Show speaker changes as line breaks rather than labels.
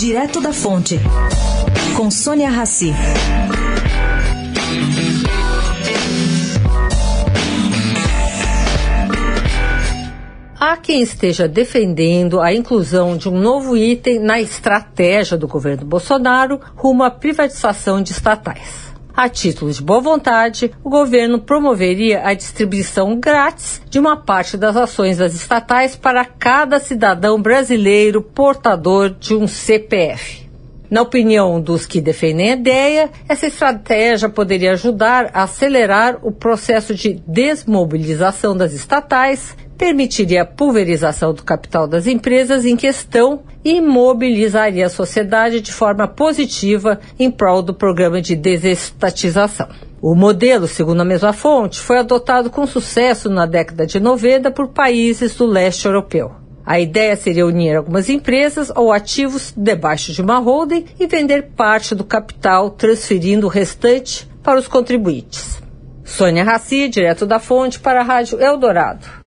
Direto da Fonte, com Sônia Rassi.
Há quem esteja defendendo a inclusão de um novo item na estratégia do governo Bolsonaro rumo à privatização de estatais. A título de boa vontade, o governo promoveria a distribuição grátis de uma parte das ações das estatais para cada cidadão brasileiro portador de um CPF. Na opinião dos que defendem a ideia, essa estratégia poderia ajudar a acelerar o processo de desmobilização das estatais, permitiria a pulverização do capital das empresas em questão e mobilizaria a sociedade de forma positiva em prol do programa de desestatização. O modelo, segundo a mesma fonte, foi adotado com sucesso na década de 90 por países do leste europeu. A ideia seria unir algumas empresas ou ativos debaixo de uma holding e vender parte do capital, transferindo o restante para os contribuintes. Sônia Raci, direto da fonte, para a Rádio Eldorado.